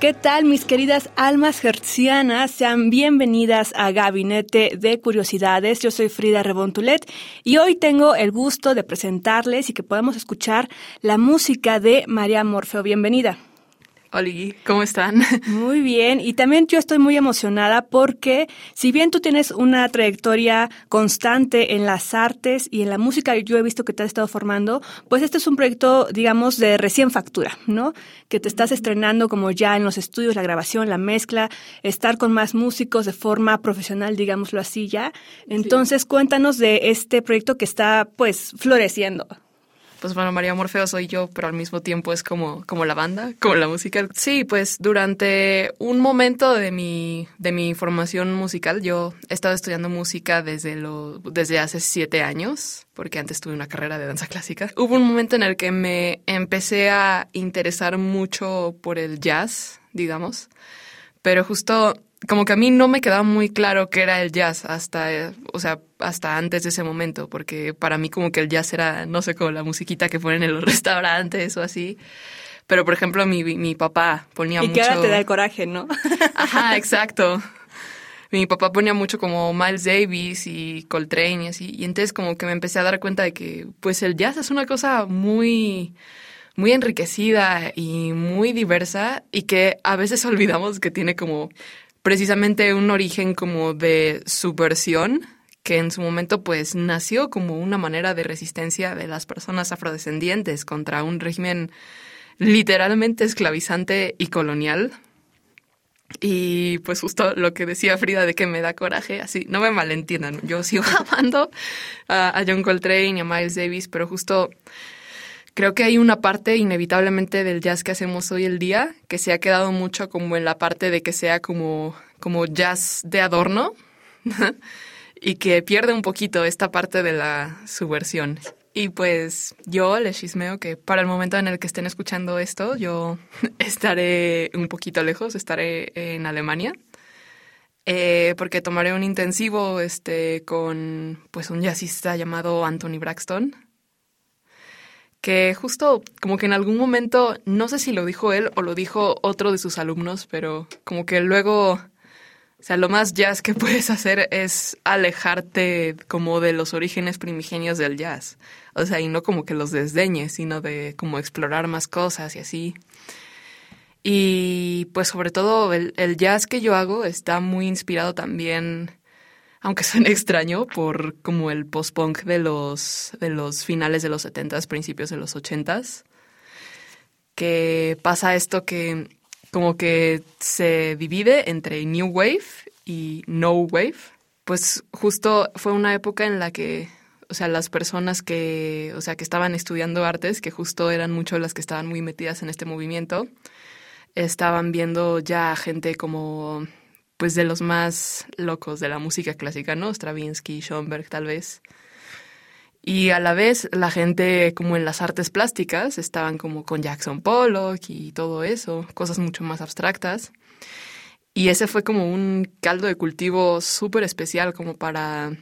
¿Qué tal mis queridas almas hercianas? Sean bienvenidas a Gabinete de Curiosidades. Yo soy Frida Rebontulet y hoy tengo el gusto de presentarles y que podamos escuchar la música de María Morfeo. Bienvenida. Hola, ¿cómo están? Muy bien, y también yo estoy muy emocionada porque si bien tú tienes una trayectoria constante en las artes y en la música, yo he visto que te has estado formando, pues este es un proyecto, digamos, de recién factura, ¿no? Que te estás estrenando como ya en los estudios, la grabación, la mezcla, estar con más músicos de forma profesional, digámoslo así ya. Entonces, cuéntanos de este proyecto que está, pues, floreciendo pues bueno, María Morfeo soy yo, pero al mismo tiempo es como, como la banda, como la música. Sí, pues durante un momento de mi, de mi formación musical, yo he estado estudiando música desde, lo, desde hace siete años, porque antes tuve una carrera de danza clásica. Hubo un momento en el que me empecé a interesar mucho por el jazz, digamos, pero justo como que a mí no me quedaba muy claro qué era el jazz hasta, o sea, hasta antes de ese momento, porque para mí como que el jazz era, no sé, como la musiquita que ponen en los restaurantes o así. Pero, por ejemplo, mi, mi papá ponía mucho... Y que ahora te da el coraje, ¿no? Ajá, exacto. Mi papá ponía mucho como Miles Davis y Coltrane y así. Y entonces como que me empecé a dar cuenta de que, pues, el jazz es una cosa muy muy enriquecida y muy diversa y que a veces olvidamos que tiene como precisamente un origen como de subversión que en su momento pues nació como una manera de resistencia de las personas afrodescendientes contra un régimen literalmente esclavizante y colonial. Y pues justo lo que decía Frida de que me da coraje, así, no me malentiendan, yo sigo amando a, John Coltrane y a Miles Davis, pero justo creo que hay una parte inevitablemente del jazz que hacemos hoy el día que se ha quedado mucho como en la parte de que sea como, como jazz de adorno y que pierde un poquito esta parte de la subversión. Y pues yo les chismeo que para el momento en el que estén escuchando esto, yo estaré un poquito lejos, estaré en Alemania. Eh, porque tomaré un intensivo este, con pues un jazzista llamado Anthony Braxton, que justo como que en algún momento, no sé si lo dijo él o lo dijo otro de sus alumnos, pero como que luego, o sea, lo más jazz que puedes hacer es alejarte como de los orígenes primigenios del jazz. O sea, y no como que los desdeñes, sino de como explorar más cosas y así. Y pues sobre todo el, el jazz que yo hago está muy inspirado también aunque suene extraño, por como el post-punk de los, de los finales de los 70s, principios de los 80s, que pasa esto que como que se divide entre New Wave y No Wave. Pues justo fue una época en la que, o sea, las personas que, o sea, que estaban estudiando artes, que justo eran mucho las que estaban muy metidas en este movimiento, estaban viendo ya gente como pues de los más locos de la música clásica, ¿no? Stravinsky, Schoenberg tal vez. Y a la vez la gente como en las artes plásticas estaban como con Jackson Pollock y todo eso, cosas mucho más abstractas. Y ese fue como un caldo de cultivo súper especial como para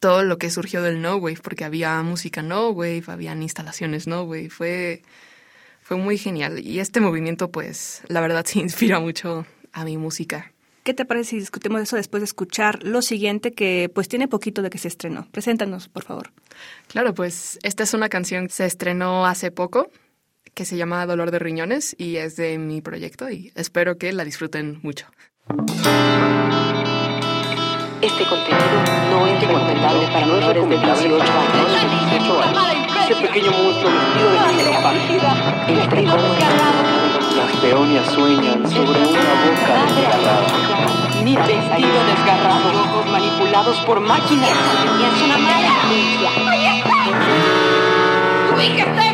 todo lo que surgió del No Wave, porque había música No Wave, habían instalaciones No Wave, fue, fue muy genial. Y este movimiento pues la verdad se inspira mucho a mi música. ¿Qué te parece si discutimos eso después de escuchar lo siguiente que pues tiene poquito de que se estrenó? Preséntanos, por favor. Claro, pues esta es una canción que se estrenó hace poco que se llama Dolor de Riñones y es de mi proyecto y espero que la disfruten mucho. Este contenido no es recomendable para menores de 18 años. Ese pequeño monstruo vestido de Entre Las peonias sueñan sobre una boca desgarrada. Mira, vestido desgarrado, ojos manipulados por máquinas. Es una mala ¡Ahí está! ¡Tu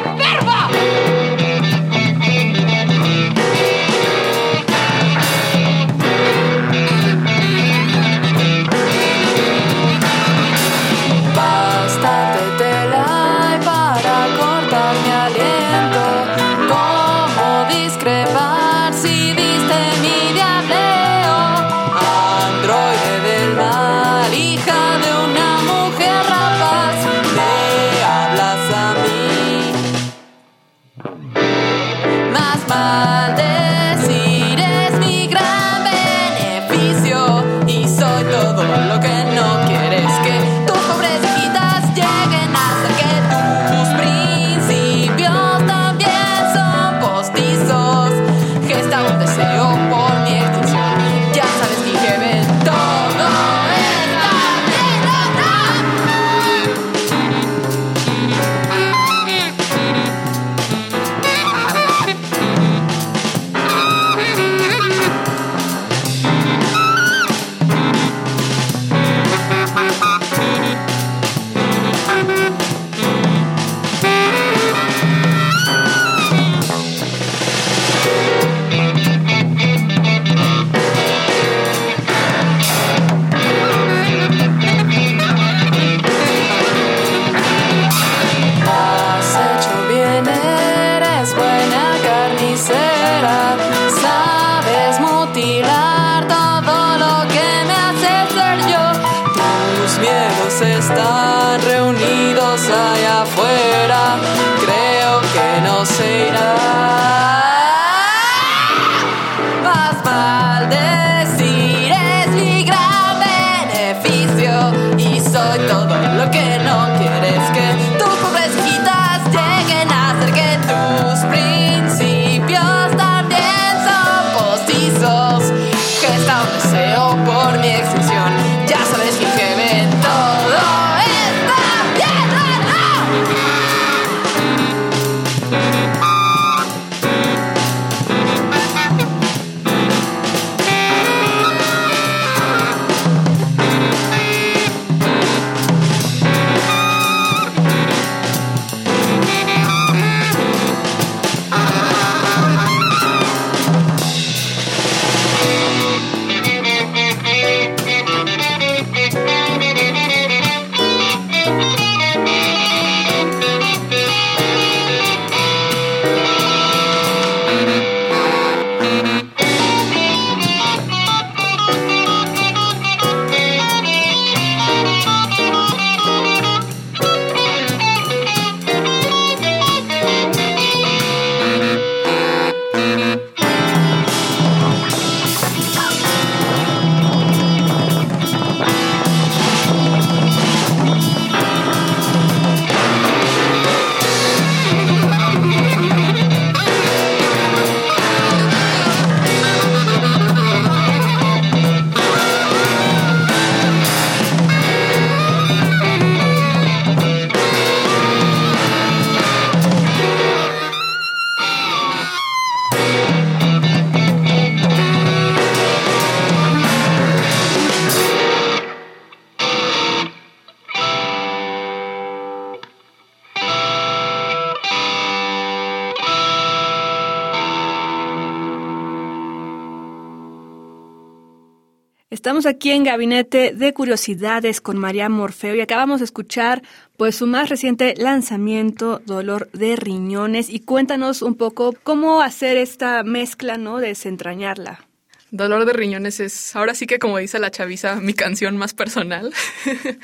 Estamos aquí en Gabinete de Curiosidades con María Morfeo y acabamos de escuchar pues su más reciente lanzamiento, Dolor de Riñones, y cuéntanos un poco cómo hacer esta mezcla, ¿no? Desentrañarla. Dolor de riñones es, ahora sí que como dice la chaviza, mi canción más personal.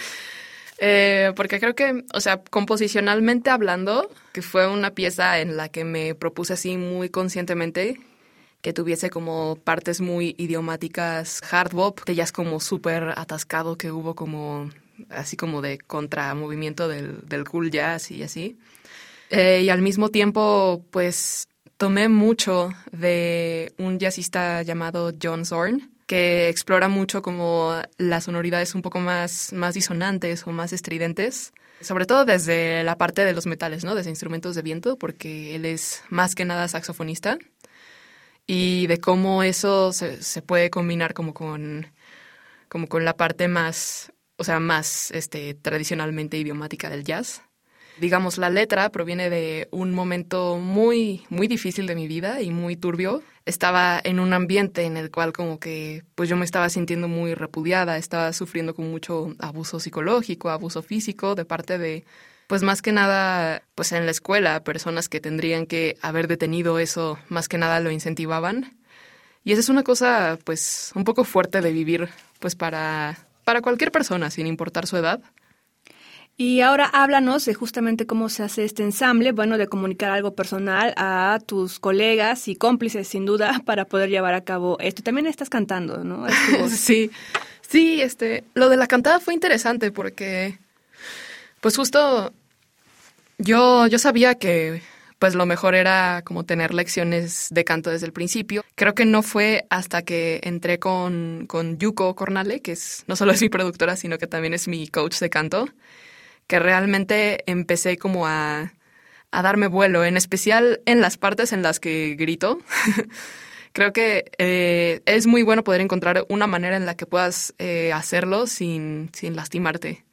Eh, porque creo que, o sea, composicionalmente hablando, que fue una pieza en la que me propuse así muy conscientemente que tuviese como partes muy idiomáticas hard bop, ya es como súper atascado que hubo como así como de contramovimiento del, del cool jazz y así. Eh, y al mismo tiempo, pues tomé mucho de un jazzista llamado John Zorn, que explora mucho como las sonoridades un poco más, más disonantes o más estridentes. Sobre todo desde la parte de los metales, ¿no? Desde instrumentos de viento, porque él es más que nada saxofonista. Y de cómo eso se, se puede combinar como con, como con la parte más, o sea, más este, tradicionalmente idiomática del jazz. Digamos, la letra proviene de un momento muy, muy difícil de mi vida y muy turbio. Estaba en un ambiente en el cual como que, pues yo me estaba sintiendo muy repudiada, estaba sufriendo con mucho abuso psicológico, abuso físico de parte de, pues más que nada, pues en la escuela, personas que tendrían que haber detenido eso, más que nada lo incentivaban. Y esa es una cosa, pues, un poco fuerte de vivir, pues para, para cualquier persona, sin importar su edad. Y ahora háblanos de justamente cómo se hace este ensamble, bueno, de comunicar algo personal a tus colegas y cómplices, sin duda, para poder llevar a cabo esto. También estás cantando, ¿no? Es. Sí, sí, este, lo de la cantada fue interesante porque, pues justo yo, yo sabía que pues lo mejor era como tener lecciones de canto desde el principio. Creo que no fue hasta que entré con, con Yuko Cornale, que es, no solo es mi productora, sino que también es mi coach de canto, que realmente empecé como a, a darme vuelo, en especial en las partes en las que grito. Creo que eh, es muy bueno poder encontrar una manera en la que puedas eh, hacerlo sin, sin lastimarte.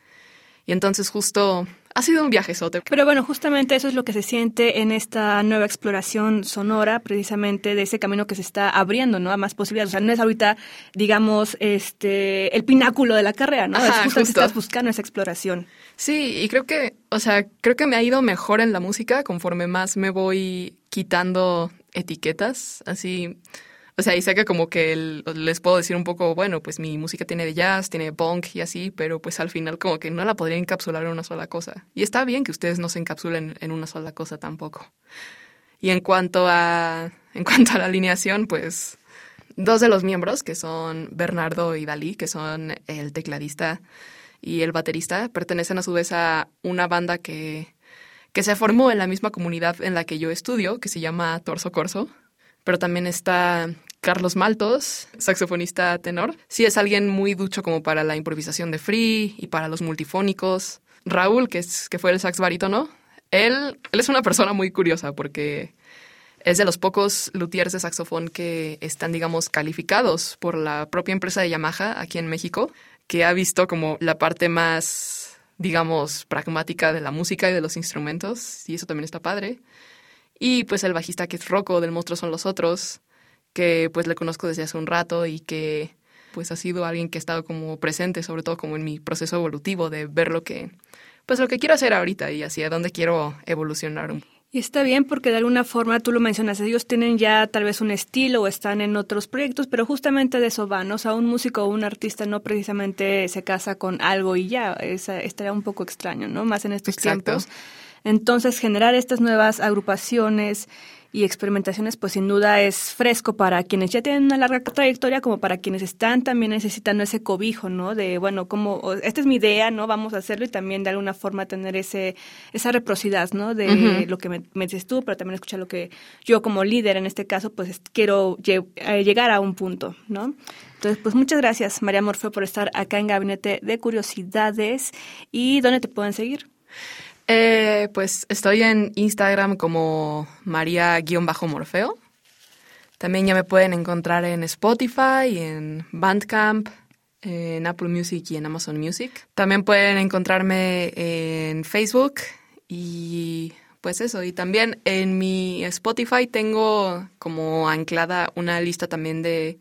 Y entonces justo ha sido un viajezote. Pero bueno, justamente eso es lo que se siente en esta nueva exploración sonora, precisamente de ese camino que se está abriendo, ¿no? A más posibilidades. O sea, no es ahorita, digamos, este, el pináculo de la carrera, ¿no? Ajá, es justo, que estás buscando esa exploración. Sí, y creo que, o sea, creo que me ha ido mejor en la música conforme más me voy quitando etiquetas. Así, O sea, y que como que les puedo decir un poco, bueno, pues mi música tiene de jazz, tiene punk y así, pero pues al final como que no la podría encapsular en una sola cosa. Y está bien que ustedes no se encapsulen en una sola cosa tampoco. Y en cuanto a, en cuanto a la alineación, pues dos de los miembros, que son Bernardo y Dalí, que son el tecladista y el baterista, pertenecen a su vez a una banda que, que se formó en la misma comunidad en la que yo estudio, que se llama Torso Corso. Pero también está Carlos Maltos, saxofonista tenor. Sí, es alguien muy ducho como para la improvisación de free y para los multifónicos. Raúl, que, es, que fue el sax barítono, él, él es una persona muy curiosa porque es de los pocos luthiers de saxofón que están, digamos, calificados por la propia empresa de Yamaha aquí en México, que ha visto como la parte más, digamos, pragmática de la música y de los instrumentos, y eso también está padre. Y pues el bajista que es Rocco del Monstruo son los otros, que pues le conozco desde hace un rato y que pues ha sido alguien que ha estado como presente, sobre todo como en mi proceso evolutivo de ver lo que, pues lo que quiero hacer ahorita y hacia dónde quiero evolucionar Y está bien porque de alguna forma, tú lo mencionas, ellos tienen ya tal vez un estilo o están en otros proyectos, pero justamente de eso van, ¿no? O sea, un músico o un artista no precisamente se casa con algo y ya, esa, estaría un poco extraño, ¿no? Más en estos Exacto. tiempos. Entonces, generar estas nuevas agrupaciones y experimentaciones, pues sin duda es fresco para quienes ya tienen una larga trayectoria, como para quienes están también necesitando ese cobijo, ¿no? De, bueno, como, esta es mi idea, ¿no? Vamos a hacerlo y también de alguna forma tener ese, esa reciprocidad, ¿no? De lo que me, me dices tú, pero también escuchar lo que yo como líder en este caso, pues quiero lle- eh, llegar a un punto, ¿no? Entonces, pues muchas gracias, María Morfeo, por estar acá en Gabinete de Curiosidades. ¿Y dónde te pueden seguir? Eh, pues estoy en Instagram como María-Morfeo. También ya me pueden encontrar en Spotify, en Bandcamp, en Apple Music y en Amazon Music. También pueden encontrarme en Facebook y pues eso. Y también en mi Spotify tengo como anclada una lista también de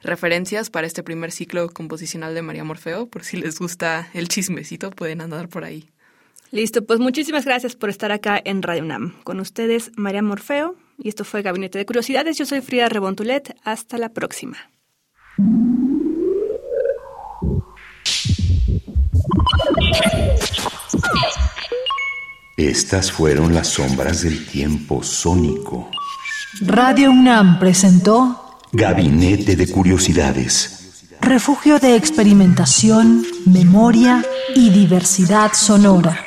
referencias para este primer ciclo composicional de María Morfeo. Por si les gusta el chismecito, pueden andar por ahí. Listo, pues muchísimas gracias por estar acá en Radio UNAM. Con ustedes, María Morfeo, y esto fue Gabinete de Curiosidades. Yo soy Frida Rebontulet. Hasta la próxima. Estas fueron las sombras del tiempo sónico. Radio UNAM presentó Gabinete de Curiosidades. Refugio de experimentación, memoria y diversidad sonora.